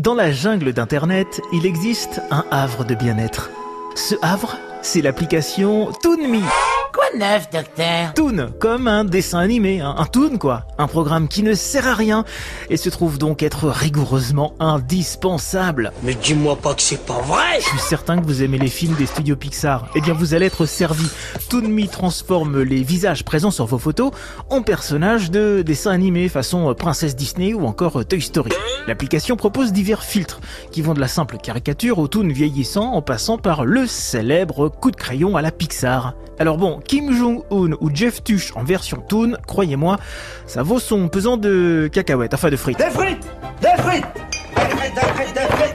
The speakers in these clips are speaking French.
Dans la jungle d'Internet, il existe un havre de bien-être. Ce havre, c'est l'application ToonMe. Quoi de neuf, docteur? Toon, comme un dessin animé, un, un Toon quoi. Un programme qui ne sert à rien et se trouve donc être rigoureusement indispensable. Mais dis-moi pas que c'est pas vrai Je suis certain que vous aimez les films des studios Pixar. Eh bien, vous allez être servi. ToonMe transforme les visages présents sur vos photos en personnages de dessins animés façon Princesse Disney ou encore Toy Story. L'application propose divers filtres qui vont de la simple caricature au Toon vieillissant en passant par le célèbre coup de crayon à la Pixar. Alors bon, Kim Jong-un ou Jeff Tuch en version Toon, croyez-moi, ça vaut son pesant de cacahuètes, enfin de frites.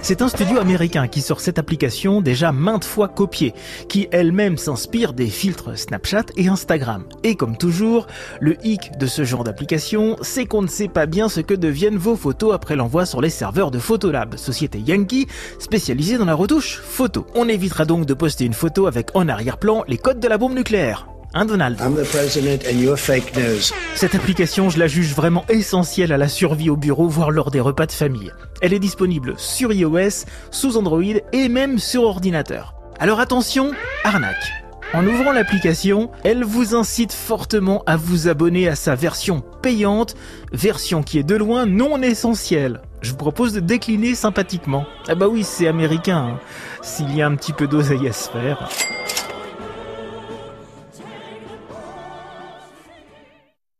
C'est un studio américain qui sort cette application déjà maintes fois copiée, qui elle-même s'inspire des filtres Snapchat et Instagram. Et comme toujours, le hic de ce genre d'application, c'est qu'on ne sait pas bien ce que deviennent vos photos après l'envoi sur les serveurs de Photolab, société Yankee spécialisée dans la retouche photo. On évitera donc de poster une photo avec en arrière-plan les codes de la bombe nucléaire. Hein Donald I'm the president and you're fake news. Cette application, je la juge vraiment essentielle à la survie au bureau, voire lors des repas de famille. Elle est disponible sur iOS, sous Android et même sur ordinateur. Alors attention, arnaque. En ouvrant l'application, elle vous incite fortement à vous abonner à sa version payante, version qui est de loin non essentielle. Je vous propose de décliner sympathiquement. Ah bah oui, c'est américain. hein. S'il y a un petit peu d'oseille à se faire.